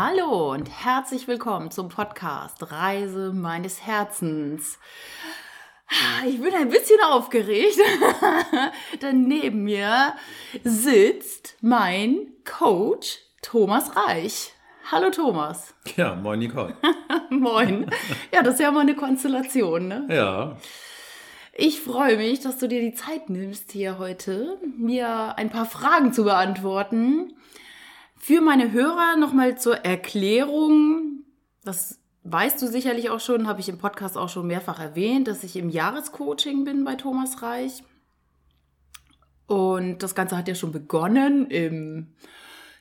Hallo und herzlich willkommen zum Podcast Reise meines Herzens. Ich bin ein bisschen aufgeregt, denn neben mir sitzt mein Coach Thomas Reich. Hallo Thomas. Ja, moin Nicole. moin. Ja, das ist ja mal eine Konstellation, ne? Ja. Ich freue mich, dass du dir die Zeit nimmst, hier heute mir ein paar Fragen zu beantworten. Für meine Hörer nochmal zur Erklärung. Das weißt du sicherlich auch schon, habe ich im Podcast auch schon mehrfach erwähnt, dass ich im Jahrescoaching bin bei Thomas Reich. Und das Ganze hat ja schon begonnen im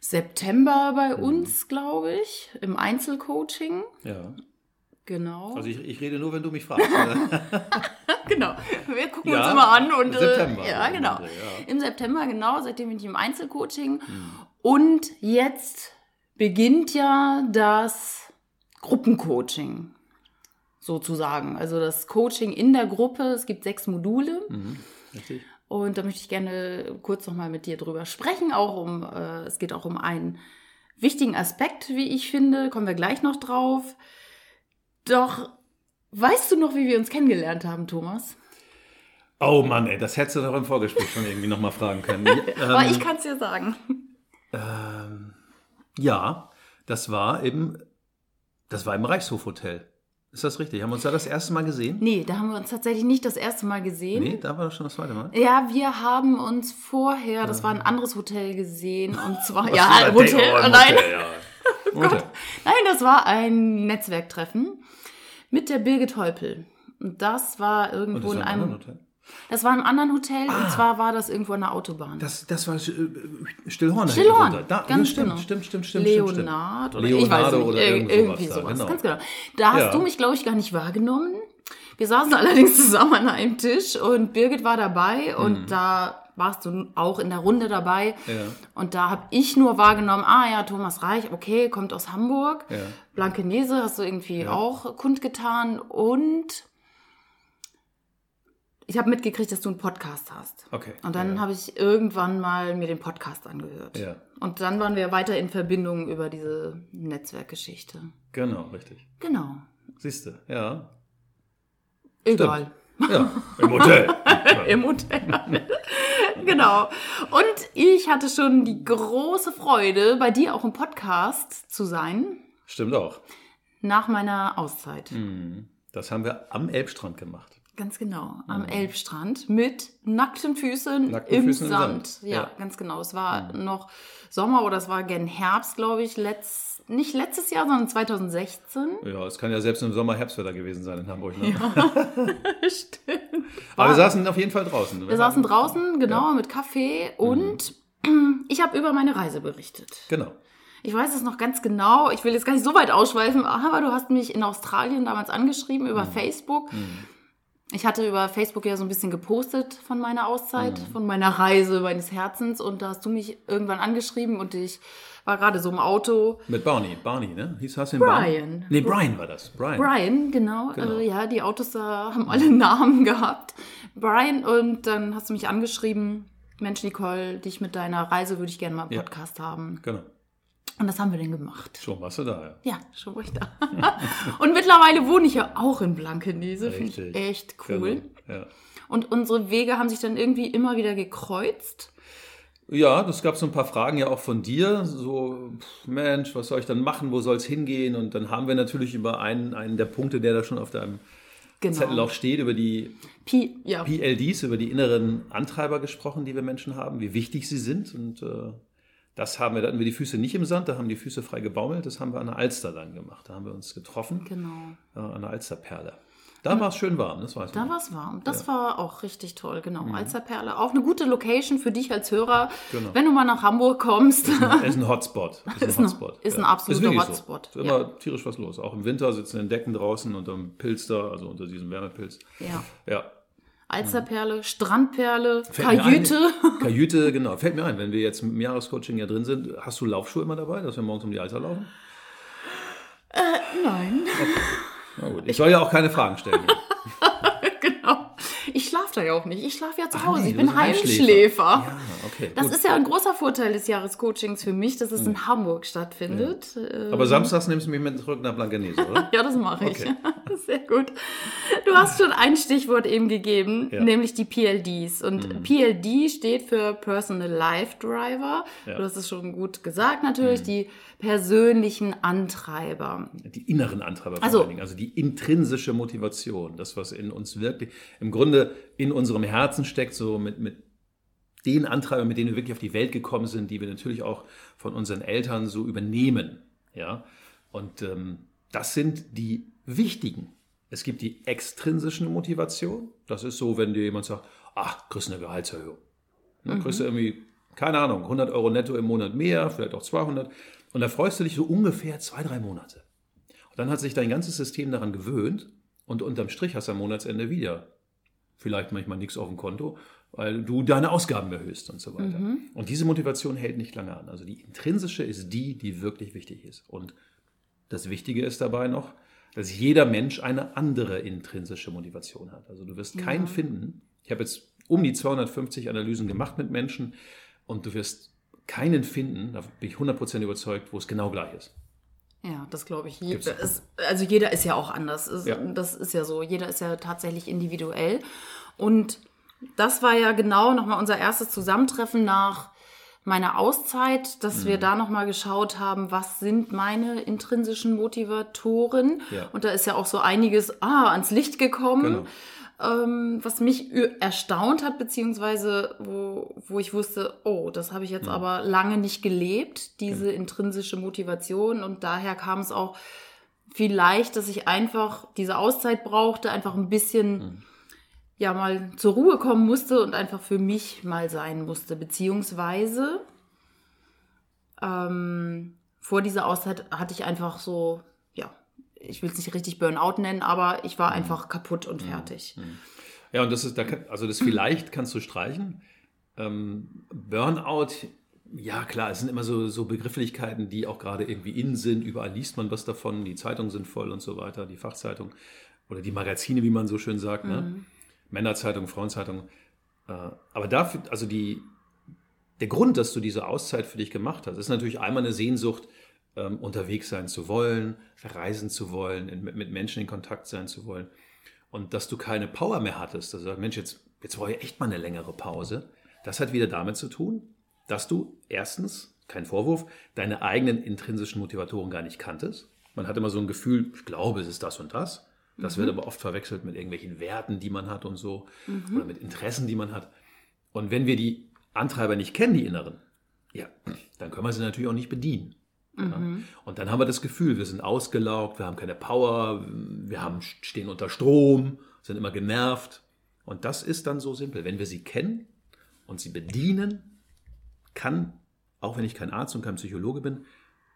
September bei mhm. uns, glaube ich, im Einzelcoaching. Ja. Genau. Also ich, ich rede nur, wenn du mich fragst. genau. Wir gucken ja, uns immer an und im September. Äh, ja, genau. Im September, genau, seitdem bin ich im Einzelcoaching. Hm. Und jetzt beginnt ja das Gruppencoaching sozusagen. Also das Coaching in der Gruppe. Es gibt sechs Module. Mhm. Richtig. Und da möchte ich gerne kurz nochmal mit dir drüber sprechen. Auch um, äh, es geht auch um einen wichtigen Aspekt, wie ich finde. Kommen wir gleich noch drauf. Doch, weißt du noch, wie wir uns kennengelernt haben, Thomas? Oh Mann, ey, das hättest du doch im Vorgespräch schon irgendwie nochmal fragen können. Aber ähm, ich kann es dir sagen. Ähm, ja, das war im, das war im Reichshofhotel. Ist das richtig? Haben wir uns da das erste Mal gesehen? Nee, da haben wir uns tatsächlich nicht das erste Mal gesehen. Nee, da war das schon das zweite Mal. Ja, wir haben uns vorher, das war ein anderes Hotel gesehen und zwar, ja, ein Hotel, oh, nein. Hotel, ja. oh Gott. Nein, das war ein Netzwerktreffen mit der Birgit Heupel. Und das war irgendwo das in einem. Hotel? Das war einem anderen Hotel ah, und zwar war das irgendwo an der Autobahn. Das, das war äh, Stillhorn. Stillhorn, da, ganz stimmt, genau. Stimmt, stimmt, stimmt. Leonard oder Leonardo ich weiß nicht, oder irgendwie sowas. Da, genau. Ganz genau. Da hast ja. du mich, glaube ich, gar nicht wahrgenommen. Wir saßen allerdings zusammen an einem Tisch und Birgit war dabei und mhm. da warst du auch in der Runde dabei. Ja. Und da habe ich nur wahrgenommen, ah ja, Thomas Reich, okay, kommt aus Hamburg. Ja. Blankenese hast du irgendwie ja. auch kundgetan. Und ich habe mitgekriegt, dass du einen Podcast hast. Okay. Und dann ja. habe ich irgendwann mal mir den Podcast angehört. Ja. Und dann waren wir weiter in Verbindung über diese Netzwerkgeschichte. Genau, richtig. Genau. Siehst du, ja. Egal. Stimmt. Ja, im Hotel. Im Hotel. genau. Und ich hatte schon die große Freude, bei dir auch im Podcast zu sein. Stimmt auch. Nach meiner Auszeit. Mhm. Das haben wir am Elbstrand gemacht. Ganz genau, am mhm. Elbstrand mit nackten Füßen nackten im Füßen Sand. Sand. Ja, ja, ganz genau. Es war mhm. noch Sommer oder es war gern Herbst, glaube ich, letzt, nicht letztes Jahr, sondern 2016. Ja, es kann ja selbst im Sommer Herbstwetter gewesen sein in Hamburg. Ne? Ja, stimmt. Aber wir saßen auf jeden Fall draußen. Wir, wir saßen draußen, genau, ja. mit Kaffee und mhm. ich habe über meine Reise berichtet. Genau. Ich weiß es noch ganz genau. Ich will jetzt gar nicht so weit ausschweifen, aber du hast mich in Australien damals angeschrieben über mhm. Facebook. Mhm ich hatte über Facebook ja so ein bisschen gepostet von meiner Auszeit, mhm. von meiner Reise meines Herzens und da hast du mich irgendwann angeschrieben und ich war gerade so im Auto. Mit Barney, Barney, ne? Hieß hast du Brian. Nee, Brian war das. Brian. Brian, genau. genau. Also, ja, die Autos da haben alle Namen gehabt. Brian und dann hast du mich angeschrieben, Mensch Nicole, dich mit deiner Reise würde ich gerne mal einen Podcast ja. haben. Genau. Und das haben wir denn gemacht. Schon warst du da, ja. Ja, schon war ich da. und mittlerweile wohne ich ja auch in Blankenese. Finde ich echt cool. Genau. Ja. Und unsere Wege haben sich dann irgendwie immer wieder gekreuzt. Ja, das gab so ein paar Fragen ja auch von dir. So, Mensch, was soll ich dann machen? Wo soll es hingehen? Und dann haben wir natürlich über einen, einen der Punkte, der da schon auf deinem genau. Zettel auch steht, über die P ja. PLDs, über die inneren Antreiber gesprochen, die wir Menschen haben, wie wichtig sie sind. Und äh, das haben wir, da hatten wir die Füße nicht im Sand, da haben die Füße frei gebaumelt. Das haben wir an der Alster dann gemacht. Da haben wir uns getroffen. Genau. Äh, an der Alsterperle. Da war es schön warm, das weiß man. Da war es warm. Das ja. war auch richtig toll, genau. Mhm. Alsterperle. Auch eine gute Location für dich als Hörer. Genau. Wenn du mal nach Hamburg kommst. Ist ein, ist ein Hotspot. Ist ein, Hotspot. Ist ein, ja. absoluter ist Hotspot. So. Ist immer ja. tierisch was los. Auch im Winter sitzen in Decken draußen unter dem Pilz da, also unter diesem Wärmepilz. Ja. Ja, Alsterperle, Strandperle, Fällt Kajüte. Ein, Kajüte, genau. Fällt mir ein, wenn wir jetzt im Jahrescoaching ja drin sind, hast du Laufschuhe immer dabei, dass wir morgens um die Alster laufen? Äh, nein. Okay. Na gut. Ich, ich soll ja auch keine Fragen stellen. Ich schlafe da ja auch nicht. Ich schlafe ja zu Hause. Nee, ich bin Heimschläfer. Ja, okay, das gut. ist ja ein großer Vorteil des Jahrescoachings für mich, dass es in hm. Hamburg stattfindet. Ja. Aber samstags nimmst du mich mit zurück nach Blankenese, oder? ja, das mache ich. Okay. Sehr gut. Du hast schon ein Stichwort eben gegeben, ja. nämlich die PLDs. Und mhm. PLD steht für Personal Life Driver. Du hast es schon gut gesagt natürlich. Mhm. Die persönlichen Antreiber. Die inneren Antreiber also, vor allen Dingen, also die intrinsische Motivation, das, was in uns wirklich, im Grunde in unserem Herzen steckt, so mit, mit den Antreibern, mit denen wir wirklich auf die Welt gekommen sind, die wir natürlich auch von unseren Eltern so übernehmen. Ja? Und ähm, das sind die wichtigen. Es gibt die extrinsischen Motivation. Das ist so, wenn dir jemand sagt, ach, kriegst du eine Gehaltserhöhung. Dann mhm. kriegst du irgendwie, keine Ahnung, 100 Euro netto im Monat mehr, vielleicht auch 200. Und da freust du dich so ungefähr zwei, drei Monate. Und dann hat sich dein ganzes System daran gewöhnt und unterm Strich hast du am Monatsende wieder vielleicht manchmal nichts auf dem Konto, weil du deine Ausgaben erhöhst und so weiter. Mhm. Und diese Motivation hält nicht lange an. Also die intrinsische ist die, die wirklich wichtig ist. Und das Wichtige ist dabei noch, dass jeder Mensch eine andere intrinsische Motivation hat. Also du wirst keinen ja. finden. Ich habe jetzt um die 250 Analysen gemacht mit Menschen und du wirst keinen finden, da bin ich 100% überzeugt, wo es genau gleich ist. Ja, das glaube ich. Ist, also jeder ist ja auch anders. Ist, ja. Das ist ja so. Jeder ist ja tatsächlich individuell. Und das war ja genau nochmal unser erstes Zusammentreffen nach meiner Auszeit, dass mhm. wir da nochmal geschaut haben, was sind meine intrinsischen Motivatoren. Ja. Und da ist ja auch so einiges ah, ans Licht gekommen. Genau ähm, was mich erstaunt hat, beziehungsweise wo, wo ich wusste, oh, das habe ich jetzt ja. aber lange nicht gelebt, diese ja. intrinsische Motivation. Und daher kam es auch vielleicht, dass ich einfach diese Auszeit brauchte, einfach ein bisschen, mhm. ja, mal zur Ruhe kommen musste und einfach für mich mal sein musste, beziehungsweise ähm, vor dieser Auszeit hatte ich einfach so ich will es nicht richtig Burnout nennen, aber ich war mhm. einfach kaputt und mhm. fertig. Mhm. Ja, und das ist, also das vielleicht kannst du streichen. Ähm, Burnout, ja klar, es sind immer so, so Begrifflichkeiten, die auch gerade irgendwie in sind. Überall liest man was davon, die Zeitungen sind voll und so weiter, die Fachzeitung oder die Magazine, wie man so schön sagt, ne? mhm. ne? Männerzeitung, Frauenzeitung. Äh, aber dafür, also die, der Grund, dass du diese Auszeit für dich gemacht hast, ist natürlich einmal eine Sehnsucht, ähm, unterwegs sein zu wollen, reisen zu wollen, in, mit Menschen in Kontakt sein zu wollen. Und dass du keine Power mehr hattest, also Mensch, jetzt, jetzt brauche ich echt mal eine längere Pause. Das hat wieder damit zu tun, dass du erstens, kein Vorwurf, deine eigenen intrinsischen Motivatoren gar nicht kanntest. Man hat immer so ein Gefühl, ich glaube, es ist das und das. Das mhm. wird aber oft verwechselt mit irgendwelchen Werten, die man hat und so, mhm. oder mit Interessen, die man hat. Und wenn wir die Antreiber nicht kennen, die inneren, ja, dann können wir sie natürlich auch nicht bedienen. Mhm. Und dann haben wir das Gefühl, wir sind ausgelaugt, wir haben keine Power, wir haben, stehen unter Strom, sind immer genervt. Und das ist dann so simpel. Wenn wir sie kennen und sie bedienen, kann, auch wenn ich kein Arzt und kein Psychologe bin,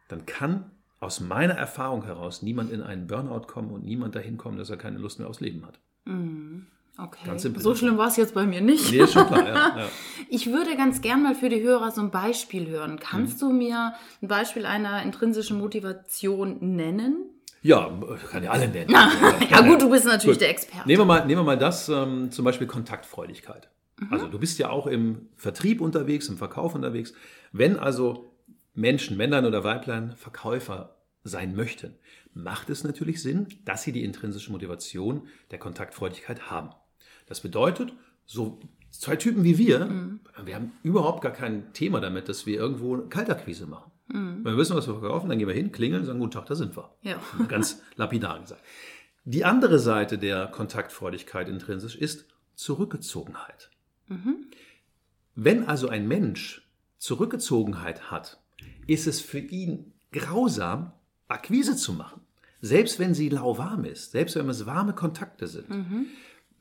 dann kann aus meiner Erfahrung heraus niemand in einen Burnout kommen und niemand dahin kommen, dass er keine Lust mehr aufs Leben hat. Mhm. Okay. So schlimm war es jetzt bei mir nicht. Nee, schon klar, ja, ja. Ich würde ganz gern mal für die Hörer so ein Beispiel hören. Kannst mhm. du mir ein Beispiel einer intrinsischen Motivation nennen? Ja, kann ja alle nennen. ja, gut, du bist natürlich gut. der Experte. Nehmen wir mal, nehmen wir mal das, ähm, zum Beispiel Kontaktfreudigkeit. Mhm. Also du bist ja auch im Vertrieb unterwegs, im Verkauf unterwegs. Wenn also Menschen, Männern oder Weiblein Verkäufer sein möchten, macht es natürlich Sinn, dass sie die intrinsische Motivation der Kontaktfreudigkeit haben. Das bedeutet, so zwei Typen wie wir, mhm. wir haben überhaupt gar kein Thema damit, dass wir irgendwo Kaltakquise machen. Mhm. Wenn wir wissen, was wir verkaufen, dann gehen wir hin, klingeln, sagen, guten Tag, da sind wir. Ja. Ganz lapidar gesagt. Die andere Seite der Kontaktfreudigkeit intrinsisch ist Zurückgezogenheit. Mhm. Wenn also ein Mensch Zurückgezogenheit hat, ist es für ihn grausam, Akquise zu machen. Selbst wenn sie lauwarm ist, selbst wenn es warme Kontakte sind. Mhm.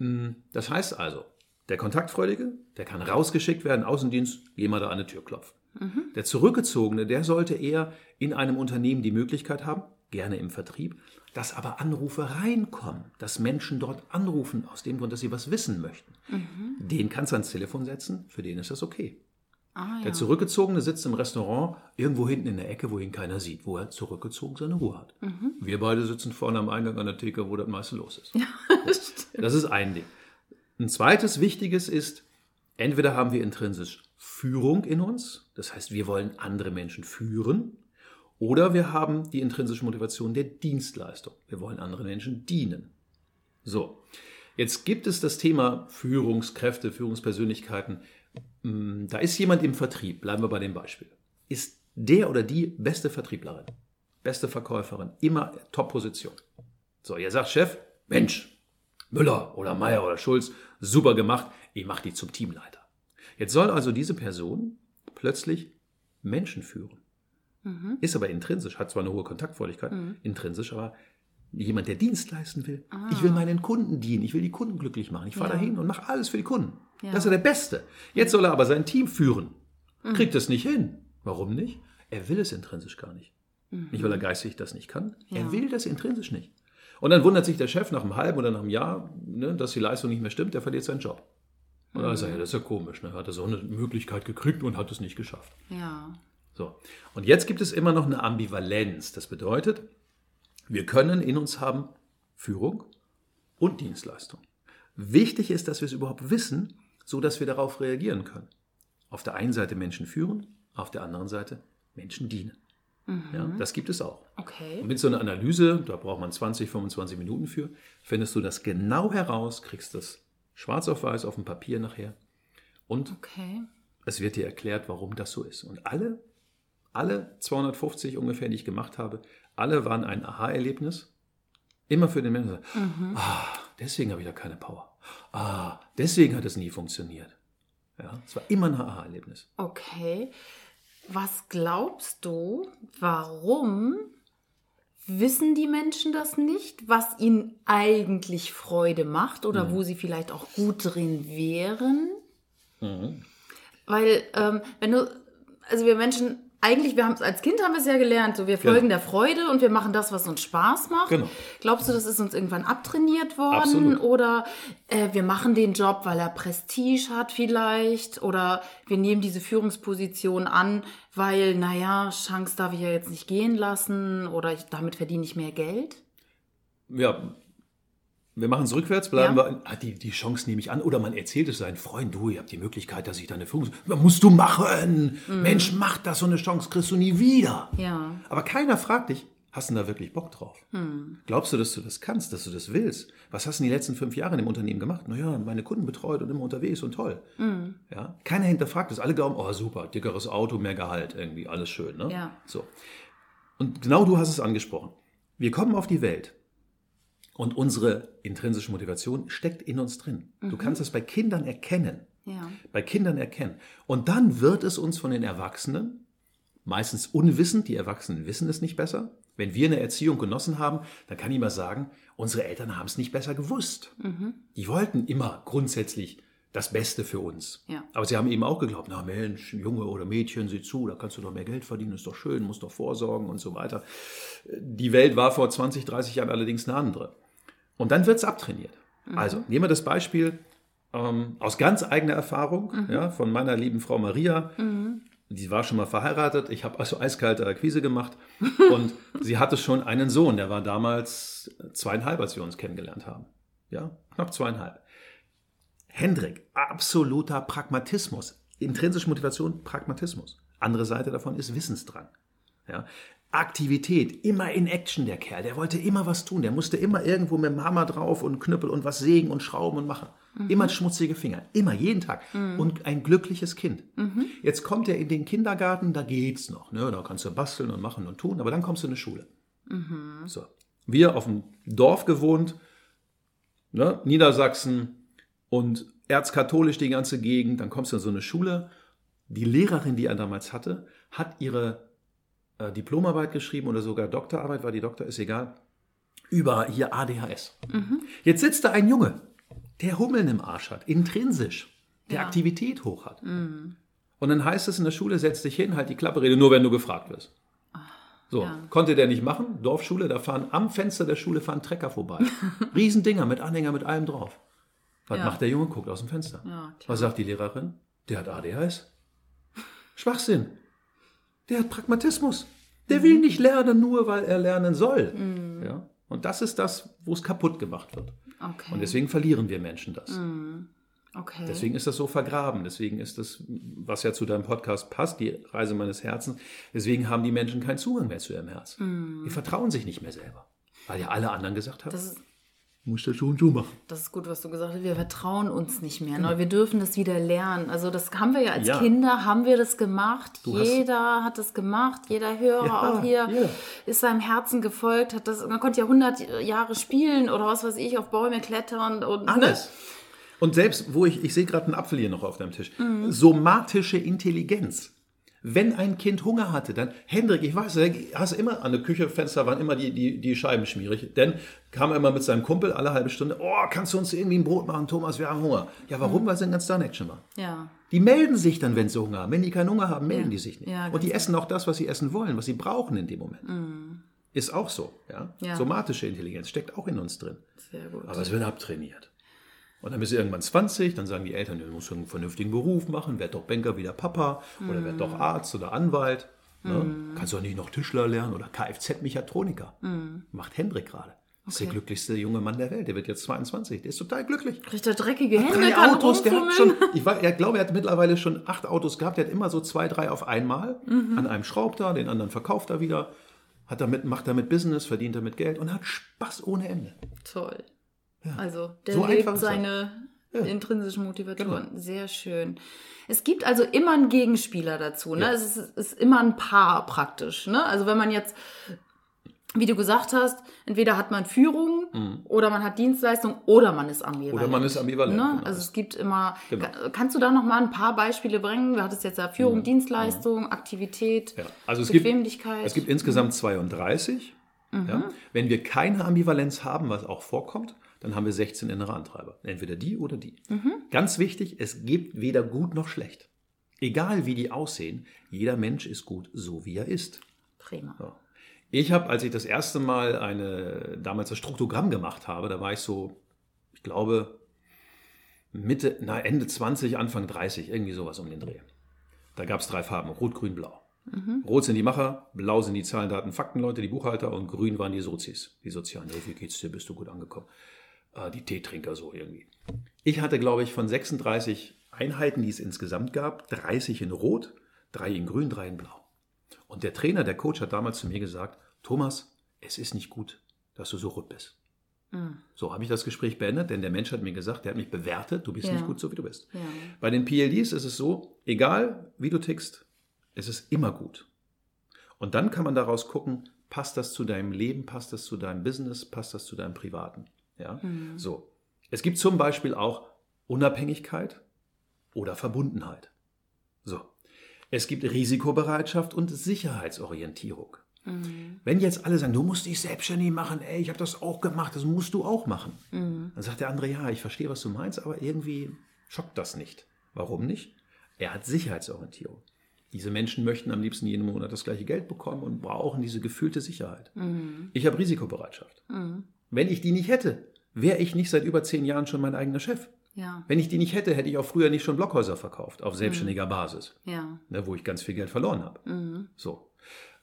Hm, das heißt also, der Kontaktfreudige, der kann rausgeschickt werden, Außendienst, geh mal da an die Tür klopfen. Mhm. Der Zurückgezogene, der sollte eher in einem Unternehmen die Möglichkeit haben, gerne im Vertrieb, dass aber Anrufe reinkommen, dass Menschen dort anrufen, aus dem Grund, dass sie was wissen möchten. Mhm. Den kannst du ans Telefon setzen, für den ist das okay. Ah, ja. Der Zurückgezogene sitzt im Restaurant irgendwo hinten in der Ecke, wo ihn keiner sieht, wo er zurückgezogen seine Ruhe hat. Mhm. Wir beide sitzen vorne am Eingang an der Theke, wo das meiste los ist. Ja, das, das ist ein Ding. Ein zweites wichtiges ist, entweder haben wir intrinsisch Führung in uns, das heißt, wir wollen andere Menschen führen, oder wir haben die intrinsische Motivation der Dienstleistung. Wir wollen anderen Menschen dienen. So, jetzt gibt es das Thema Führungskräfte, Führungspersönlichkeiten. Hm, da ist jemand im Vertrieb, bleiben wir bei dem Beispiel. Ist der oder die beste Vertrieblerin, beste Verkäuferin, immer Top-Position. So, ihr sagt Chef, Mensch, Müller oder Meier oder Schulz, super gemacht, ich mache die zum Teamleiter. Jetzt soll also diese Person plötzlich Menschen führen. Mhm. Ist aber intrinsisch, hat zwar eine hohe Kontaktfreudigkeit, mhm. intrinsisch, aber jemand, der Dienst leisten will. Ah. Ich will meinen Kunden dienen, ich will die Kunden glücklich machen. Ich fahre ja. dahin und mache alles für die Kunden. Ja. Das ist er der Beste. Jetzt soll er aber sein Team führen. Mhm. Kriegt es nicht hin. Warum nicht? Er will es intrinsisch gar nicht. Mhm. Nicht, weil er geistig das nicht kann. Ja. Er will das intrinsisch nicht. Und dann wundert sich der Chef nach einem halben oder nach einem Jahr, ne, dass die Leistung nicht mehr stimmt, der verliert seinen Job. Und dann sagt er, das ist ja komisch, ne? hat er so eine Möglichkeit gekriegt und hat es nicht geschafft. Ja. So. Und jetzt gibt es immer noch eine Ambivalenz. Das bedeutet, wir können in uns haben Führung und Dienstleistung. Wichtig ist, dass wir es überhaupt wissen, so dass wir darauf reagieren können. Auf der einen Seite Menschen führen, auf der anderen Seite Menschen dienen. Mhm. Ja, das gibt es auch. Okay. Und mit so einer Analyse, da braucht man 20, 25 Minuten für, findest du das genau heraus, kriegst das schwarz auf weiß auf dem Papier nachher. Und okay. es wird dir erklärt, warum das so ist. Und alle, alle 250 ungefähr, die ich gemacht habe, alle waren ein Aha-Erlebnis. Immer für den Menschen. Mhm. Ah, deswegen habe ich da keine Power. Ah, deswegen hat es nie funktioniert. Ja, es war immer ein Aha-Erlebnis. Okay. Was glaubst du, warum wissen die Menschen das nicht, was ihnen eigentlich Freude macht oder mhm. wo sie vielleicht auch gut drin wären? Mhm. Weil, ähm, wenn du, also wir Menschen eigentlich, wir haben es als Kind haben wir es ja gelernt, so wir folgen genau. der Freude und wir machen das, was uns Spaß macht. Genau. Glaubst du, das ist uns irgendwann abtrainiert worden? Absolut. Oder äh, wir machen den Job, weil er Prestige hat vielleicht? Oder wir nehmen diese Führungsposition an, weil, naja, Chance darf ich ja jetzt nicht gehen lassen oder ich, damit verdiene ich mehr Geld? Ja, wir machen es rückwärts, bleiben ja. wir. Ah, die, die Chance nehme ich an. Oder man erzählt es seinen Freunden, du, ihr habt die Möglichkeit, dass ich da eine Führung. Musst du machen! Mhm. Mensch, mach das, so eine Chance kriegst du nie wieder. Ja. Aber keiner fragt dich, hast du da wirklich Bock drauf? Mhm. Glaubst du, dass du das kannst, dass du das willst? Was hast du in den letzten fünf Jahren im Unternehmen gemacht? Naja, meine Kunden betreut und immer unterwegs und toll. Mhm. Ja? Keiner hinterfragt das. Alle glauben, oh super, dickeres Auto, mehr Gehalt, irgendwie, alles schön. Ne? Ja. So. Und genau du hast es angesprochen. Wir kommen auf die Welt und unsere intrinsische Motivation steckt in uns drin. Mhm. Du kannst es bei Kindern erkennen. Ja. Bei Kindern erkennen. Und dann wird es uns von den Erwachsenen, meistens unwissend, die Erwachsenen wissen es nicht besser. Wenn wir eine Erziehung genossen haben, dann kann ich mal sagen, unsere Eltern haben es nicht besser gewusst. Mhm. Die wollten immer grundsätzlich das Beste für uns. Ja. Aber sie haben eben auch geglaubt, na Mensch, Junge oder Mädchen, sieh zu, da kannst du doch mehr Geld verdienen, ist doch schön, musst doch vorsorgen und so weiter. Die Welt war vor 20, 30 Jahren allerdings eine andere. Und dann wird es abtrainiert. Mhm. Also nehmen wir das Beispiel ähm, aus ganz eigener Erfahrung mhm. ja, von meiner lieben Frau Maria. Mhm. Die war schon mal verheiratet. Ich habe also eiskalte Akquise gemacht. Und sie hatte schon einen Sohn, der war damals zweieinhalb, als wir uns kennengelernt haben. Ja, knapp zweieinhalb. Hendrik, absoluter Pragmatismus. Intrinsische Motivation, Pragmatismus. Andere Seite davon ist Wissensdrang. Ja, Aktivität, immer in Action der Kerl. Der wollte immer was tun. Der musste immer irgendwo mit dem Hammer drauf und Knüppel und was sägen und schrauben und machen. Mhm. Immer schmutzige Finger. Immer, jeden Tag. Mhm. Und ein glückliches Kind. Mhm. Jetzt kommt er in den Kindergarten, da geht's noch. Ne? Da kannst du basteln und machen und tun. Aber dann kommst du in eine Schule. Mhm. So. Wir auf dem Dorf gewohnt, ne? Niedersachsen und erzkatholisch die ganze Gegend. Dann kommst du in so eine Schule. Die Lehrerin, die er damals hatte, hat ihre äh, Diplomarbeit geschrieben oder sogar Doktorarbeit, war die Doktor, ist egal, über hier ADHS. Mhm. Jetzt sitzt da ein Junge, der Hummeln im Arsch hat, intrinsisch, der ja. Aktivität hoch hat. Mhm. Und dann heißt es in der Schule, setz dich hin, halt die Klappe, rede nur, wenn du gefragt wirst. So, ja. konnte der nicht machen. Dorfschule, da fahren am Fenster der Schule fahren Trecker vorbei. Riesendinger mit Anhänger, mit allem drauf. Was ja. macht der Junge? Guckt aus dem Fenster. Ja, Was sagt die Lehrerin? Der hat ADHS. Schwachsinn. Der hat Pragmatismus. Der will nicht lernen, nur weil er lernen soll. Mhm. Ja? Und das ist das, wo es kaputt gemacht wird. Okay. Und deswegen verlieren wir Menschen das. okay. Deswegen ist das so vergraben. Deswegen ist das, was ja zu deinem Podcast passt, die Reise meines Herzens. Deswegen haben die Menschen keinen Zugang mehr zu ihrem Herz. Die vertrauen sich nicht mehr selber. Weil ja alle anderen gesagt haben, das ist, musst du schon so machen. Das ist gut, was du gesagt hast. Wir vertrauen uns nicht mehr. Ne? Wir dürfen das wieder lernen. Also das haben wir ja als Ja. Kinder, haben wir das gemacht. Du jeder hat das gemacht. Jeder Hörer Ja, auch hier jeder. ist seinem Herzen gefolgt. Hat das, man konnte ja 100 Jahre spielen oder was weiß ich, auf Bäume klettern. Und, ne? Alles. Und selbst, wo ich, ich sehe gerade einen Apfel hier noch auf deinem Tisch, somatische Intelligenz. Wenn ein Kind Hunger hatte, dann, Hendrik, ich weiß, du hast immer, an der Küchenfenster waren immer die, die, die Scheiben schmierig, denn kam er immer mit seinem Kumpel alle halbe Stunde, oh, kannst du uns irgendwie ein Brot machen, Thomas, wir haben Hunger. Ja, warum? Weil sie den ganzen Tag Action machen. Ja. Die melden sich dann, wenn sie Hunger haben. Wenn die keinen Hunger haben, melden die sich nicht. Ja, und die ganz essen auch das, was sie essen wollen, was sie brauchen in dem Moment. Ist auch so. Ja? Ja. Somatische Intelligenz steckt auch in uns drin. Sehr gut. Aber es wird abtrainiert. Und dann bist du irgendwann 20, dann sagen die Eltern, du musst einen vernünftigen Beruf machen, werd doch Banker wie der Papa oder werd doch Arzt oder Anwalt. Ne? Kannst du auch nicht noch Tischler lernen oder Kfz-Mechatroniker. Macht Hendrik gerade. Das ist der Okay. glücklichste junge Mann der Welt. Der wird jetzt 22. Der ist total glücklich. Kriegt er dreckige Hände, Drei Autos, der hat schon, ich, war, ich glaube, er hat mittlerweile schon acht Autos gehabt. Der hat immer so zwei, drei auf einmal. An einem schraubt er, den anderen verkauft er wieder. Hat damit, macht damit Business, verdient damit Geld und hat Spaß ohne Ende. Toll. Also, der So lebt seine intrinsischen Motivatoren. Sehr schön. Es gibt also immer einen Gegenspieler dazu. Ne? Ja. Es ist, ist immer ein Paar praktisch. Ne? Also wenn man jetzt, wie du gesagt hast, entweder hat man Führung oder man hat Dienstleistung oder man ist ambivalent. Mhm. Oder man ist ambivalent, Ne? genau. Also es gibt immer, Genau. Ka- kannst du da noch mal ein paar Beispiele bringen? Du hattest jetzt ja Führung, Dienstleistung, Aktivität, Mhm. Ja, also es gibt, Bequemlichkeit. es gibt insgesamt 32. Ja. Wenn wir keine Ambivalenz haben, was auch vorkommt, dann haben wir 16 innere Antreiber. Entweder die oder die. Ganz wichtig, es gibt weder gut noch schlecht. Egal wie die aussehen, jeder Mensch ist gut, so wie er ist. Prima. Ja. Ich habe, als ich das erste Mal eine, damals das Struktogramm gemacht habe, da war ich so, ich glaube, Mitte, na, Ende 20, Anfang 30, irgendwie sowas um den Dreh. Da gab es drei Farben, Rot, Grün, Blau. Rot sind die Macher, Blau sind die Zahlen, Daten, Faktenleute, die Buchhalter und Grün waren die Sozis, die Sozialen. Hey, wie geht's dir? Bist du gut angekommen? Äh, die Teetrinker so irgendwie. Ich hatte, glaube ich, von 36 Einheiten, die es insgesamt gab, 30 in Rot, drei in Grün, drei in Blau. Und der Trainer, der Coach hat damals zu mir gesagt, Thomas, es ist nicht gut, dass du so rot bist. So habe ich das Gespräch beendet, denn der Mensch hat mir gesagt, der hat mich bewertet, du bist Ja. nicht gut, so wie du bist. Ja. Bei den PLDs ist es so, egal wie du tickst, es ist immer gut. Und dann kann man daraus gucken, passt das zu deinem Leben, passt das zu deinem Business, passt das zu deinem Privaten. Ja? So. Es gibt zum Beispiel auch Unabhängigkeit oder Verbundenheit. So. Es gibt Risikobereitschaft und Sicherheitsorientierung. Wenn jetzt alle sagen, du musst dich selbstständig machen, ey, ich habe das auch gemacht, das musst du auch machen. Dann sagt der andere, ja, ich verstehe, was du meinst, aber irgendwie schockt das nicht. Warum nicht? Er hat Sicherheitsorientierung. Diese Menschen möchten am liebsten jeden Monat das gleiche Geld bekommen und brauchen diese gefühlte Sicherheit. Ich habe Risikobereitschaft. Wenn ich die nicht hätte, wäre ich nicht seit über zehn Jahren schon mein eigener Chef. Ja. Wenn ich die nicht hätte, hätte ich auch früher nicht schon Blockhäuser verkauft, auf selbstständiger Basis Ja. ne, wo ich ganz viel Geld verloren habe. So.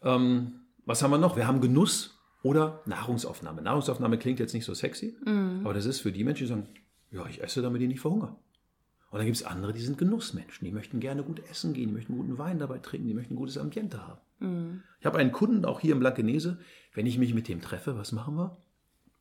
Ähm, was haben wir noch? Wir haben Genuss oder Nahrungsaufnahme. Nahrungsaufnahme klingt jetzt nicht so sexy, aber das ist für die Menschen, die sagen, ja, ich esse, damit ich nicht verhungere. Und dann gibt es andere, die sind Genussmenschen. Die möchten gerne gut essen gehen, die möchten guten Wein dabei trinken, die möchten ein gutes Ambiente haben. Ich habe einen Kunden, auch hier im Blankenese, wenn ich mich mit dem treffe, was machen wir?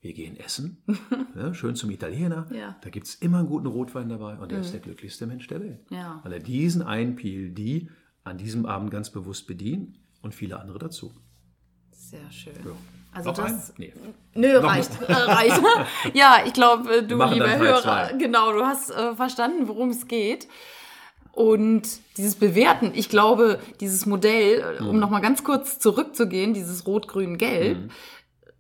Wir gehen essen, ja, schön zum Italiener. Ja. Da gibt es immer einen guten Rotwein dabei und er ist der glücklichste Mensch der Welt. Ja. Weil er diesen einen PLD an diesem Abend ganz bewusst bedient und viele andere dazu. Sehr schön. Also Noch das. ein? Nee. Nö, Noch reicht. Äh, reicht. ja, ich glaube, du, machen lieber Hörer, zwei. genau, du hast äh, verstanden, worum es geht. Und dieses Bewerten, ich glaube, dieses Modell, äh, Mhm. um nochmal ganz kurz zurückzugehen, dieses Rot-Grün-Gelb, Mhm.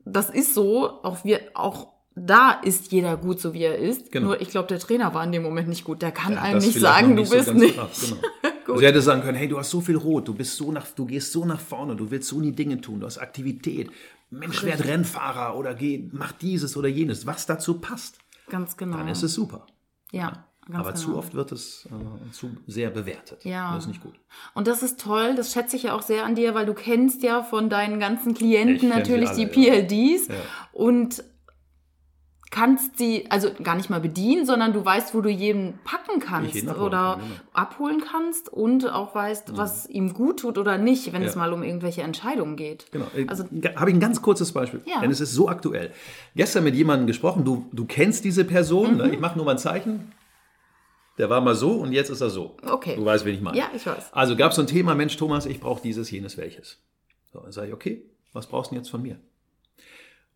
Das ist so, auch wir, auch da ist jeder gut, so wie er ist. Genau. Nur ich glaube, der Trainer war in dem Moment nicht gut. Der kann hat einem nicht sagen, noch du nicht so bist nicht. gemacht, Genau. also er hätte sagen können, hey, du hast so viel Rot, du bist so nach, du gehst so nach vorne, du willst so die Dinge tun, du hast Aktivität. Mensch, werd Rennfahrer oder geh, mach dieses oder jenes, was dazu passt. Ganz genau. Dann ist es super. Ja. Ganz Aber genau. zu oft wird es äh, zu sehr bewertet. Ja. Das ist nicht gut. Und das ist toll, das schätze ich ja auch sehr an dir, weil du kennst ja von deinen ganzen Klienten natürlich alle, die PLDs. Ja. Und kannst sie also gar nicht mal bedienen, sondern du weißt, wo du jeden packen kannst jeden oder kann, genau. abholen kannst und auch weißt, mhm. was ihm gut tut oder nicht, wenn ja. es mal um irgendwelche Entscheidungen geht. Genau. Äh, also habe ich ein ganz kurzes Beispiel, ja. denn es ist so aktuell. Gestern mit jemandem gesprochen, du, du kennst diese Person, ne? mhm. ne? ich mache nur mal ein Zeichen. Der war mal so und jetzt ist er so. Okay. Du weißt, wen ich meine. Ja, ich weiß. Also gab es so ein Thema, Mensch, Thomas, ich brauche dieses, jenes, welches. So, dann sage ich, okay, was brauchst du denn jetzt von mir?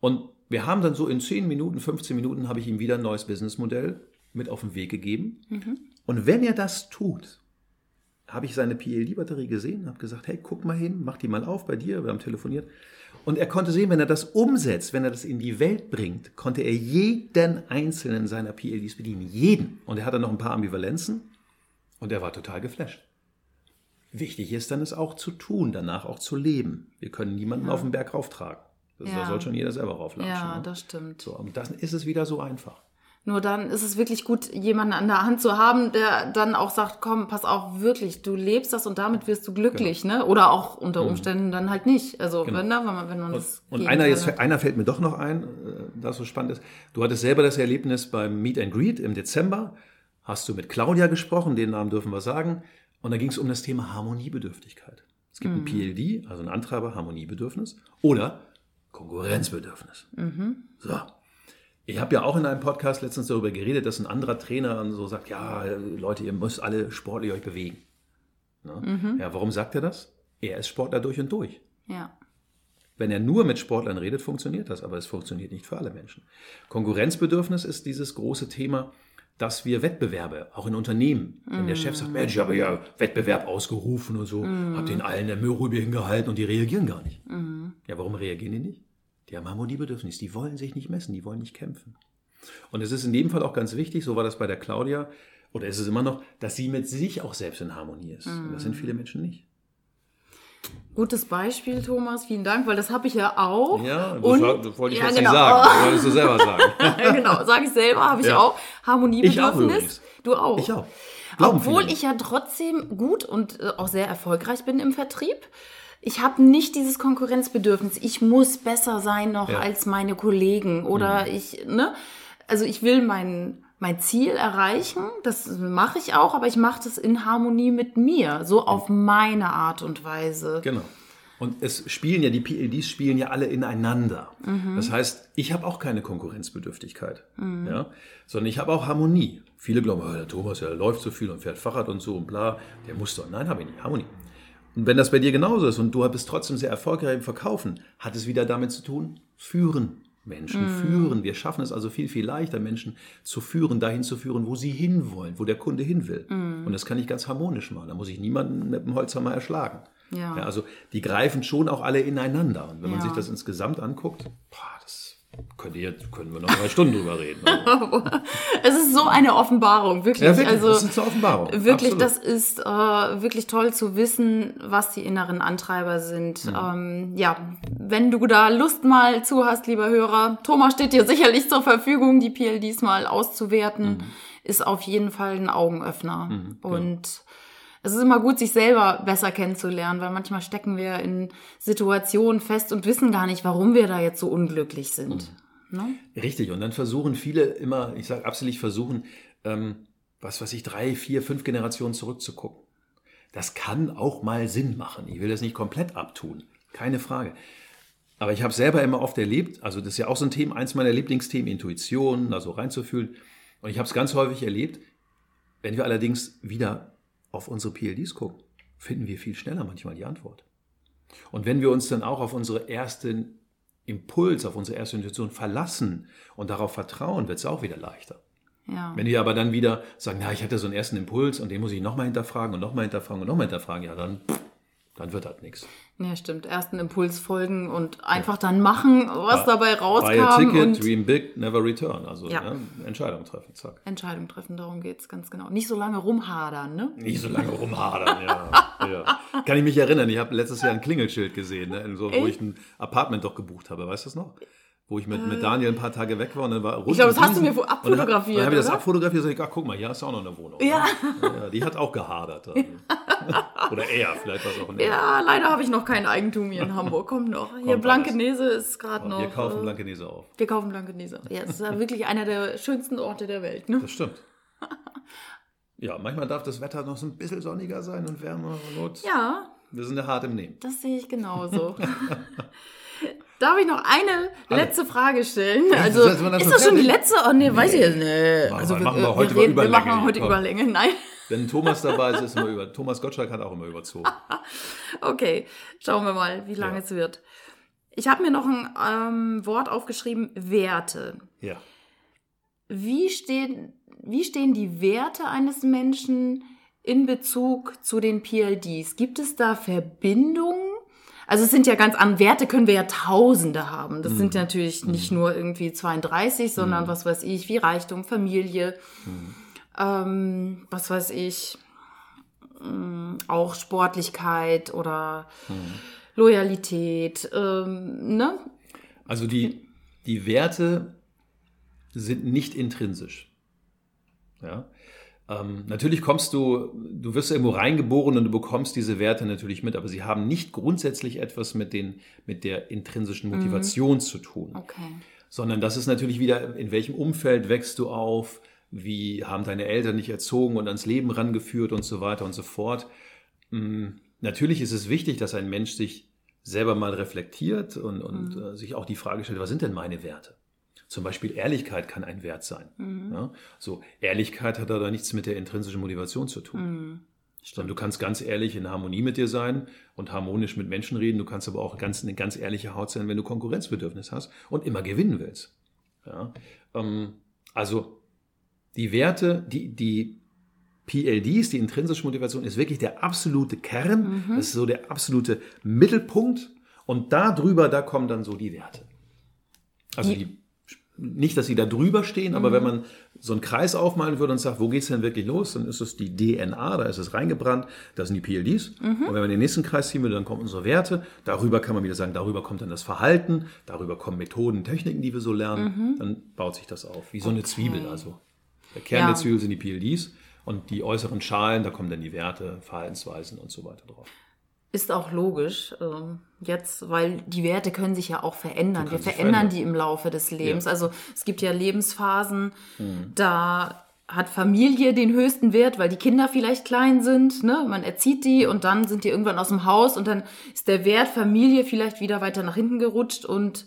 Und wir haben dann so in 10 Minuten, 15 Minuten habe ich ihm wieder ein neues Businessmodell mit auf den Weg gegeben. Mhm. Und wenn er das tut, habe ich seine PLD-Batterie gesehen, habe gesagt, hey, guck mal hin, mach die mal auf bei dir, wir haben telefoniert. Und er konnte sehen, wenn er das umsetzt, wenn er das in die Welt bringt, konnte er jeden einzelnen seiner PLDs bedienen. Jeden. Und er hatte noch ein paar Ambivalenzen und er war total geflasht. Wichtig ist dann, es auch zu tun, danach auch zu leben. Wir können niemanden ja. auf den Berg rauftragen. Das, ja. Da soll schon jeder selber rauflatschen. Ja, ne? das stimmt. So, und dann ist es wieder so einfach. Nur dann ist es wirklich gut, jemanden an der Hand zu haben, der dann auch sagt, komm, pass auf, wirklich, du lebst das und damit wirst du glücklich, genau. ne? Oder auch unter mhm. Umständen mhm. dann halt nicht. Also genau. wenn, ne, wenn man, wenn man und, das. Und einer, jetzt, einer fällt mir doch noch ein, äh, das so spannend ist. Du hattest selber das Erlebnis beim Meet and Greet im Dezember. Hast du mit Claudia gesprochen, den Namen dürfen wir sagen. Und da ging es um das Thema Harmoniebedürftigkeit. Es gibt mhm. ein PLD, also ein Antreiber, Harmoniebedürfnis. Oder Konkurrenzbedürfnis. Mhm. So. Ich habe ja auch in einem Podcast letztens darüber geredet, dass ein anderer Trainer so sagt, ja, Leute, ihr müsst alle sportlich euch bewegen. Ne? Mhm. Ja, warum sagt er das? Er ist Sportler durch und durch. Ja. Wenn er nur mit Sportlern redet, funktioniert das, aber es funktioniert nicht für alle Menschen. Konkurrenzbedürfnis ist dieses große Thema, dass wir Wettbewerbe, auch in Unternehmen, wenn der Chef sagt, Mensch, ich habe ja Wettbewerb ausgerufen und so, mm. hab den allen der Müllrübe hingehalten und die reagieren gar nicht. Mm. Ja, warum reagieren die nicht? Die haben Harmoniebedürfnis, die wollen sich nicht messen, die wollen nicht kämpfen. Und es ist in dem Fall auch ganz wichtig, so war das bei der Claudia, oder ist es immer noch, dass sie mit sich auch selbst in Harmonie ist. Mm. Und das sind viele Menschen nicht. Gutes Beispiel, Thomas. Vielen Dank, weil das habe ich ja auch. Ja, das, und, das wollte ich ja, jetzt genau. nicht sagen. Das wolltest du selber sagen. genau, sage ich selber, habe ich ja. auch. Harmoniebedürfnis. Auch du auch. Ich auch. Glauben Obwohl ich ja trotzdem gut und äh, auch sehr erfolgreich bin im Vertrieb. Ich habe nicht dieses Konkurrenzbedürfnis. Ich muss besser sein noch ja. als meine Kollegen oder mhm. ich, ne? Also ich will meinen mein Ziel erreichen. Das mache ich auch, aber ich mache das in Harmonie mit mir, so auf meine Art und Weise. Genau. Und es spielen ja, die PLDs spielen ja alle ineinander. Mhm. Das heißt, ich habe auch keine Konkurrenzbedürftigkeit, mhm. ja, sondern ich habe auch Harmonie. Viele glauben, oh, der Thomas, der läuft so viel und fährt Fahrrad und so und bla, der muss doch. Nein, habe ich nicht. Harmonie. Und wenn das bei dir genauso ist und du bist trotzdem sehr erfolgreich im Verkaufen, hat es wieder damit zu tun, führen. Menschen mm. führen. Wir schaffen es also viel, viel leichter, Menschen zu führen, dahin zu führen, wo sie hinwollen, wo der Kunde hin will. Mm. Und das kann ich ganz harmonisch machen. Da muss ich niemanden mit dem Holzhammer erschlagen. Ja. ja also die greifen schon auch alle ineinander. Und wenn ja. man sich das insgesamt anguckt, boah, das könnte jetzt, können wir noch drei Stunden drüber reden. Es ist so eine Offenbarung, wirklich. Ja, wirklich also, das ist eine Offenbarung. Wirklich, Absolut. das ist äh, wirklich toll zu wissen, was die inneren Antreiber sind. Mhm. Ähm, ja, wenn du da Lust mal zu hast, lieber Hörer, Thomas steht dir sicherlich zur Verfügung, die PLDs mal auszuwerten. Mhm. Ist auf jeden Fall ein Augenöffner. Mhm, genau. Und es ist immer gut, sich selber besser kennenzulernen, weil manchmal stecken wir in Situationen fest und wissen gar nicht, warum wir da jetzt so unglücklich sind. Mhm. Ne? Richtig, und dann versuchen viele immer, ich sage absolut versuchen, ähm, was weiß ich, drei, vier, fünf Generationen zurückzugucken. Das kann auch mal Sinn machen. Ich will das nicht komplett abtun, keine Frage. Aber ich habe selber immer oft erlebt, also das ist ja auch so ein Thema, eins meiner Lieblingsthemen, Intuition, also reinzufühlen. Und ich habe es ganz häufig erlebt, wenn wir allerdings wieder auf unsere PLDs gucken, finden wir viel schneller manchmal die Antwort. Und wenn wir uns dann auch auf unsere ersten Impuls, auf unsere erste Intuition verlassen und darauf vertrauen, wird es auch wieder leichter. Ja. Wenn wir aber dann wieder sagen, ja, ich hatte so einen ersten Impuls und den muss ich nochmal hinterfragen und nochmal hinterfragen und nochmal hinterfragen, ja, dann pff, dann wird das nichts. Ja, stimmt. Ersten Impuls folgen und einfach ja. dann machen, was ja. dabei rauskam. Buy a ticket, dream big, never return. Also ja. ne, Entscheidung treffen, zack. Entscheidung treffen, darum geht es ganz genau. Nicht so lange rumhadern, ne? Nicht so lange rumhadern, ja. ja. Kann ich mich erinnern, ich habe letztes Jahr ein Klingelschild gesehen, ne, so, wo ich ein Apartment doch gebucht habe. Weißt du das noch? Wo ich mit, mit Daniel ein paar Tage weg war und dann war rund Ich glaube, das hast du mir abfotografiert. Dann, habe ich das abfotografiert und gesagt, ach guck mal, hier ist auch noch eine Wohnung. Ja. ja die hat auch gehadert. Also. Oder er, vielleicht war es auch ein Ja, leider habe ich noch kein Eigentum hier in Hamburg. Kommt noch. Hier Blankenese ist gerade noch. Wir kaufen äh, Blankenese auf. Wir kaufen Blankenese. Ja, es ist ja wirklich einer der schönsten Orte der Welt. Ne? Das stimmt. Ja, manchmal darf das Wetter noch so ein bisschen sonniger sein und wärmer. Und ja. Wir sind ja hart im Nehmen. Das sehe ich genauso. Darf ich noch eine letzte Frage stellen? Also, das ist das, schon die letzte? Oh, nee, nee. weiß ich jetzt nicht. Also, wir, machen wir, heute wir, reden, wir machen heute Überlänge. Nein. Wenn Thomas dabei ist, ist immer über. Thomas Gottschalk hat auch immer überzogen. okay, schauen wir mal, wie lange ja. es wird. Ich habe mir noch ein ähm, Wort aufgeschrieben: Werte. Ja. Wie stehen, wie stehen die Werte eines Menschen in Bezug zu den PLDs? Gibt es da Verbindungen? Also es sind ja ganz an Werte können wir ja Tausende haben. Das mhm. sind natürlich nicht mhm. nur irgendwie 32, sondern mhm. was weiß ich, wie Reichtum, Familie, mhm. ähm, was weiß ich, ähm, auch Sportlichkeit oder mhm. Loyalität, ähm, ne? Also die, die Werte sind nicht intrinsisch. Ja. Ähm, natürlich kommst du, du wirst irgendwo reingeboren und du bekommst diese Werte natürlich mit, aber sie haben nicht grundsätzlich etwas mit, den, mit der intrinsischen mhm. Motivation mhm. zu tun. Okay. Sondern das ist natürlich wieder, in welchem Umfeld wächst du auf, wie haben deine Eltern dich erzogen und ans Leben rangeführt und so weiter und so fort. Mhm. Natürlich ist es wichtig, dass ein Mensch sich selber mal reflektiert und, und mhm. äh, sich auch die Frage stellt, was sind denn meine Werte? Zum Beispiel Ehrlichkeit kann ein Wert sein. Mhm. Ja? So, Ehrlichkeit hat aber nichts mit der intrinsischen Motivation zu tun. Mhm. Sondern du kannst ganz ehrlich in Harmonie mit dir sein und harmonisch mit Menschen reden. Du kannst aber auch ganz, eine ganz ehrliche Haut sein, wenn du Konkurrenzbedürfnis hast und immer gewinnen willst. Ja? Ähm, also die Werte, die, die PLDs, die intrinsische Motivation, ist wirklich der absolute Kern. Mhm. Das ist so der absolute Mittelpunkt. Und darüber, da kommen dann so die Werte. Also die, nicht, dass sie da drüber stehen, aber mhm. wenn man so einen Kreis aufmalen würde und sagt, wo geht es denn wirklich los, dann ist es die DNA, da ist es reingebrannt, das sind die PLDs. Mhm. Und wenn man den nächsten Kreis ziehen würde, dann kommen unsere Werte. Darüber kann man wieder sagen, darüber kommt dann das Verhalten, darüber kommen Methoden, Techniken, die wir so lernen. Mhm. Dann baut sich das auf, wie so okay. eine Zwiebel. Also der Kern ja. der Zwiebel sind die PLDs und die äußeren Schalen, da kommen dann die Werte, Verhaltensweisen und so weiter drauf. Ist auch logisch ähm, jetzt, weil die Werte können sich ja auch verändern. Wir verändern die im Laufe des Lebens. Ja. Also es gibt ja Lebensphasen, mhm. da hat Familie den höchsten Wert, weil die Kinder vielleicht klein sind. Ne? Man erzieht die und dann sind die irgendwann aus dem Haus und dann ist der Wert Familie vielleicht wieder weiter nach hinten gerutscht und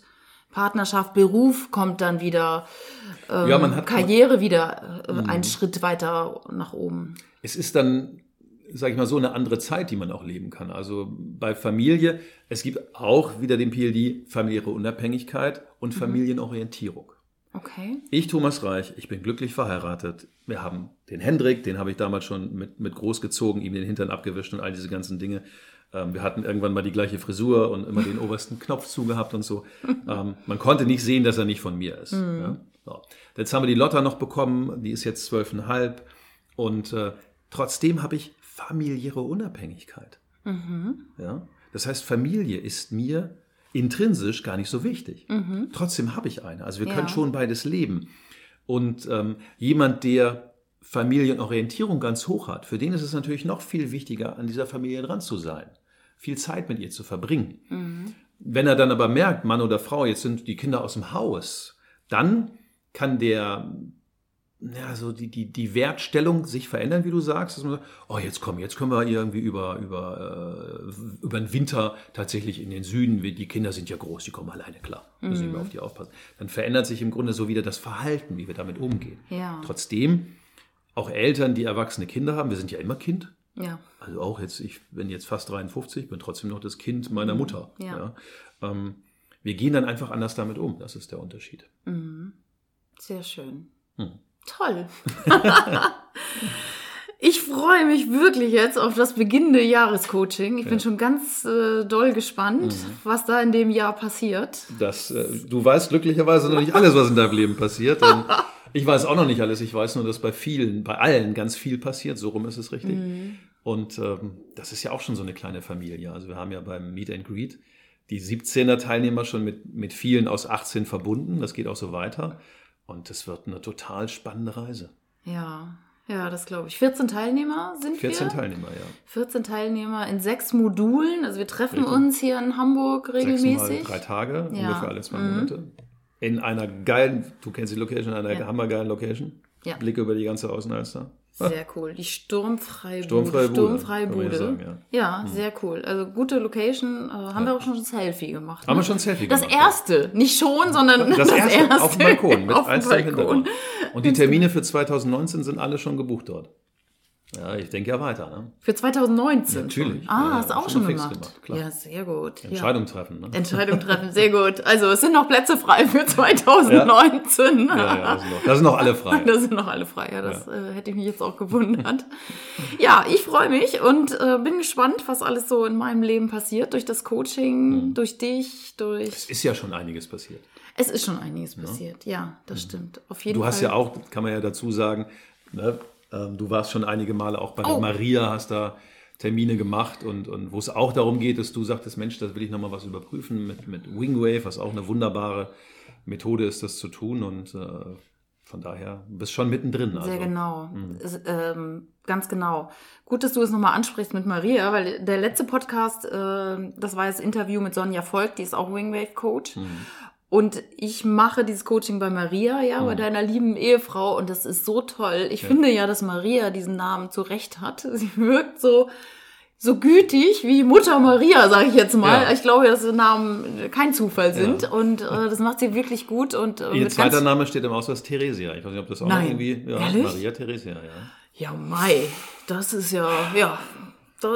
Partnerschaft, Beruf kommt dann wieder, ähm, ja, man hat, Karriere wieder äh, einen mhm. Schritt weiter nach oben. Es ist dann sage ich mal so, eine andere Zeit, die man auch leben kann. Also bei Familie, es gibt auch wieder den PLD familiäre Unabhängigkeit und mhm. Familienorientierung. Okay. Ich, Thomas Reich, ich bin glücklich verheiratet. Wir haben den Hendrik, den habe ich damals schon mit, mit groß gezogen, ihm den Hintern abgewischt und all diese ganzen Dinge. Ähm, wir hatten irgendwann mal die gleiche Frisur und immer den obersten Knopf zugehabt und so. Ähm, man konnte nicht sehen, dass er nicht von mir ist. Mhm. Ja? So. Jetzt haben wir die Lotta noch bekommen, die ist jetzt zwölfeinhalb. Und äh, trotzdem habe ich familiäre Unabhängigkeit. Mhm. Ja? Das heißt, Familie ist mir intrinsisch gar nicht so wichtig. Mhm. Trotzdem habe ich eine. Also wir ja. können schon beides leben. Und ähm, jemand, der Familienorientierung ganz hoch hat, für den ist es natürlich noch viel wichtiger, an dieser Familie dran zu sein, viel Zeit mit ihr zu verbringen. Mhm. Wenn er dann aber merkt, Mann oder Frau, jetzt sind die Kinder aus dem Haus, dann kann der ja, so die, die, die Wertstellung sich verändern, wie du sagst. Dass man sagt, oh, jetzt komm, jetzt können wir irgendwie über, über, äh, über den Winter tatsächlich in den Süden, die Kinder sind ja groß, die kommen alleine klar. Müssen mhm. wir auf die aufpassen. Dann verändert sich im Grunde so wieder das Verhalten, wie wir damit umgehen. Ja. Trotzdem, auch Eltern, die erwachsene Kinder haben, wir sind ja immer Kind. Ja. Also auch jetzt, ich bin jetzt fast 53, bin trotzdem noch das Kind meiner mhm. Mutter. Ja. ja. Ähm, wir gehen dann einfach anders damit um. Das ist der Unterschied. Mhm. Sehr schön. Hm. Toll. ich freue mich wirklich jetzt auf das beginnende Jahrescoaching. Ich ja. bin schon ganz äh, doll gespannt, mhm. was da in dem Jahr passiert. Das, äh, du weißt glücklicherweise noch nicht alles, was in deinem Leben passiert. ich weiß auch noch nicht alles. Ich weiß nur, dass bei vielen, bei allen ganz viel passiert. So rum ist es richtig. Mhm. Und ähm, das ist ja auch schon so eine kleine Familie. Also wir haben ja beim Meet and Greet die 17er Teilnehmer schon mit, mit vielen aus 18 verbunden. Das geht auch so weiter. Und es wird eine total spannende Reise. Ja, ja, das glaube ich. 14 Teilnehmer sind 14 wir. 14 Teilnehmer, ja. 14 Teilnehmer in sechs Modulen. Also wir treffen Richtig. uns hier in Hamburg regelmäßig. Sechs drei Tage, ja. ungefähr alle zwei mhm. Monate. In einer geilen, du kennst die Location, in einer ja. hammergeilen Location. Ja. Blick über die ganze Außenalster. Sehr cool. Die sturmfreie Bude. Sturmfreie Bude. Sagen, ja, ja mhm. sehr cool. Also gute Location. Äh, haben ja. wir auch schon ein Selfie gemacht. Haben ne? wir schon ein Selfie das gemacht. Das erste. Nicht schon, sondern das, das erste, erste. Auf dem Balkon. Mit auf dem Balkon. Und die Termine für 2019 sind alle schon gebucht dort. Ja, ich denke ja weiter. Ne? Für 2019? Natürlich. Ah, ja, hast du auch schon gemacht. gemacht klar. Ja, sehr gut. Entscheidung ja. treffen. Ne? Entscheidung treffen, sehr gut. Also es sind noch Plätze frei für 2019. Ja, ja, ja das, sind noch, das sind noch alle frei. Das sind noch alle frei, ja, das äh, hätte ich mich jetzt auch gewundert. ja, ich freue mich und äh, bin gespannt, was alles so in meinem Leben passiert, durch das Coaching, mhm. durch dich, durch... Es ist ja schon einiges passiert. Es ist schon einiges passiert, ja, das mhm. stimmt. Auf jeden du Fall. hast ja auch, kann man ja dazu sagen, ne, du warst schon einige Male auch bei oh. der Maria, hast da Termine gemacht und, und wo es auch darum geht, dass du sagtest, Mensch, das will ich nochmal was überprüfen mit, mit Wingwave, was auch eine wunderbare Methode ist, das zu tun und äh, von daher bist schon mittendrin. Also. Sehr genau, mhm. ist, ähm, ganz genau. Gut, dass du es nochmal ansprichst mit Maria, weil der letzte Podcast, äh, das war das Interview mit Sonja Volk, die ist auch Wingwave Coach. Mhm. Und ich mache dieses Coaching bei Maria, ja, mhm. bei deiner lieben Ehefrau. Und das ist so toll. Ich ja. finde ja, dass Maria diesen Namen zu Recht hat. Sie wirkt so, so gütig wie Mutter Maria, sage ich jetzt mal. Ja. Ich glaube, dass die Namen kein Zufall sind. Ja. Und äh, das macht sie wirklich gut. Und, äh, Ihr zweiter Name steht im Ausweis Theresia. Ich weiß nicht, ob das auch Nein. irgendwie. Ja, Ehrlich? Maria Theresia, ja. Ja, Mai. Das ist ja, ja,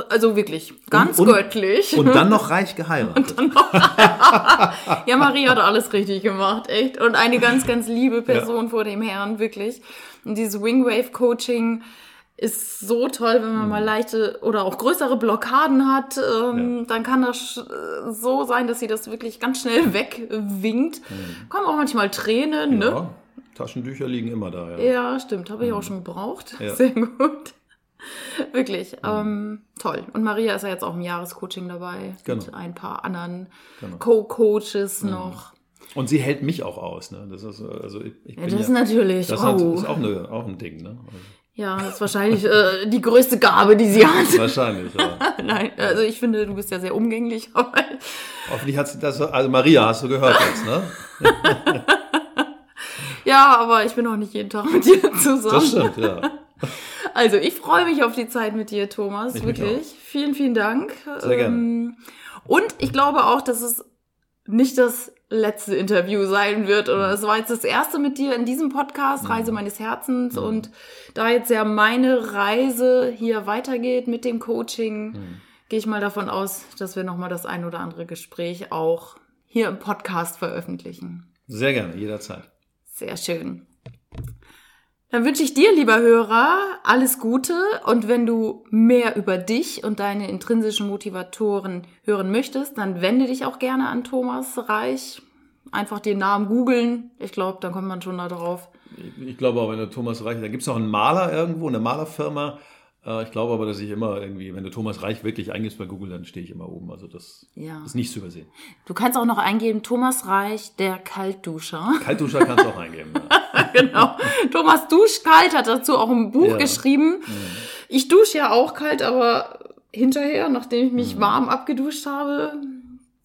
also wirklich, ganz und, göttlich. Und dann noch reich geheiratet. Noch, ja, Maria hat alles richtig gemacht, echt. Und eine ganz, ganz liebe Person ja. vor dem Herrn, wirklich. Und dieses Wingwave-Coaching ist so toll, wenn man mhm. mal leichte oder auch größere Blockaden hat. Ähm, ja. Dann kann das so sein, dass sie das wirklich ganz schnell wegwinkt. Mhm. Kommen auch manchmal Tränen, ja. ne? Taschentücher liegen immer da, ja. Ja, stimmt. Habe ich mhm. auch schon gebraucht. Ja. Sehr gut. Wirklich, mhm. ähm, toll. Und Maria ist ja jetzt auch im Jahrescoaching dabei genau. mit ein paar anderen genau. Co-Coaches mhm. noch. Und sie hält mich auch aus. Ne? Das ist, also ich, ich ja, das ist natürlich. Das oh. ist auch, eine, auch ein Ding. Ne? Also. Ja, das ist wahrscheinlich äh, die größte Gabe, die sie hat. Wahrscheinlich, ja. Nein, also ich finde, du bist ja sehr umgänglich. Hoffentlich hat sie das, also Maria, hast du gehört jetzt, ne? ja, aber ich bin auch nicht jeden Tag mit dir zusammen. Das stimmt, ja. Also, ich freue mich auf die Zeit mit dir, Thomas. Ich wirklich. Vielen, vielen Dank. Sehr gerne. Ähm, und ich glaube auch, dass es nicht das letzte Interview sein wird. Oder es war jetzt das erste mit dir in diesem Podcast, mhm. Reise meines Herzens. Mhm. Und da jetzt ja meine Reise hier weitergeht mit dem Coaching, mhm. gehe ich mal davon aus, dass wir nochmal das ein oder andere Gespräch auch hier im Podcast veröffentlichen. Sehr gerne, jederzeit. Sehr schön. Dann wünsche ich dir, lieber Hörer, alles Gute und wenn du mehr über dich und deine intrinsischen Motivatoren hören möchtest, dann wende dich auch gerne an Thomas Reich. Einfach den Namen googeln. Ich glaube, dann kommt man schon da drauf. Ich, ich glaube auch, wenn du Thomas Reich, da gibt es noch einen Maler irgendwo, eine Malerfirma, äh, ich glaube aber, dass ich immer irgendwie, wenn du Thomas Reich wirklich eingibst bei Google, dann stehe ich immer oben. Also das ja. ist nicht zu übersehen. Du kannst auch noch eingeben, Thomas Reich, der Kaltduscher. Kaltduscher kannst du auch eingeben. Ja. Genau. Thomas duscht kalt, hat dazu auch ein Buch ja. geschrieben. Mhm. Ich dusche ja auch kalt, aber hinterher, nachdem ich mich mhm. warm abgeduscht habe,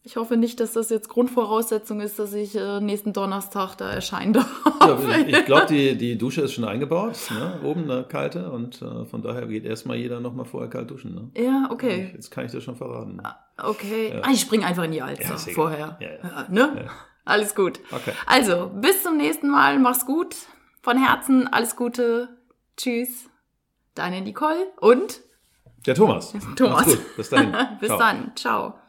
ich hoffe nicht, dass das jetzt Grundvoraussetzung ist, dass ich äh, nächsten Donnerstag da erscheinen darf. Ja, ich glaube, die, die Dusche ist schon eingebaut, ne? oben eine kalte und äh, von daher geht erstmal jeder nochmal vorher kalt duschen. Ne? Ja, okay. jetzt kann ich das schon verraten. Ah, okay. Ja. Ah, ich springe einfach in die Alster ja, vorher. Ja, ne? Alles gut. Okay. Also, bis zum nächsten Mal. Mach's gut. Von Herzen alles Gute. Tschüss. Deine Nicole und der Thomas. Thomas. Bis dahin. bis Ciao. dann. Ciao.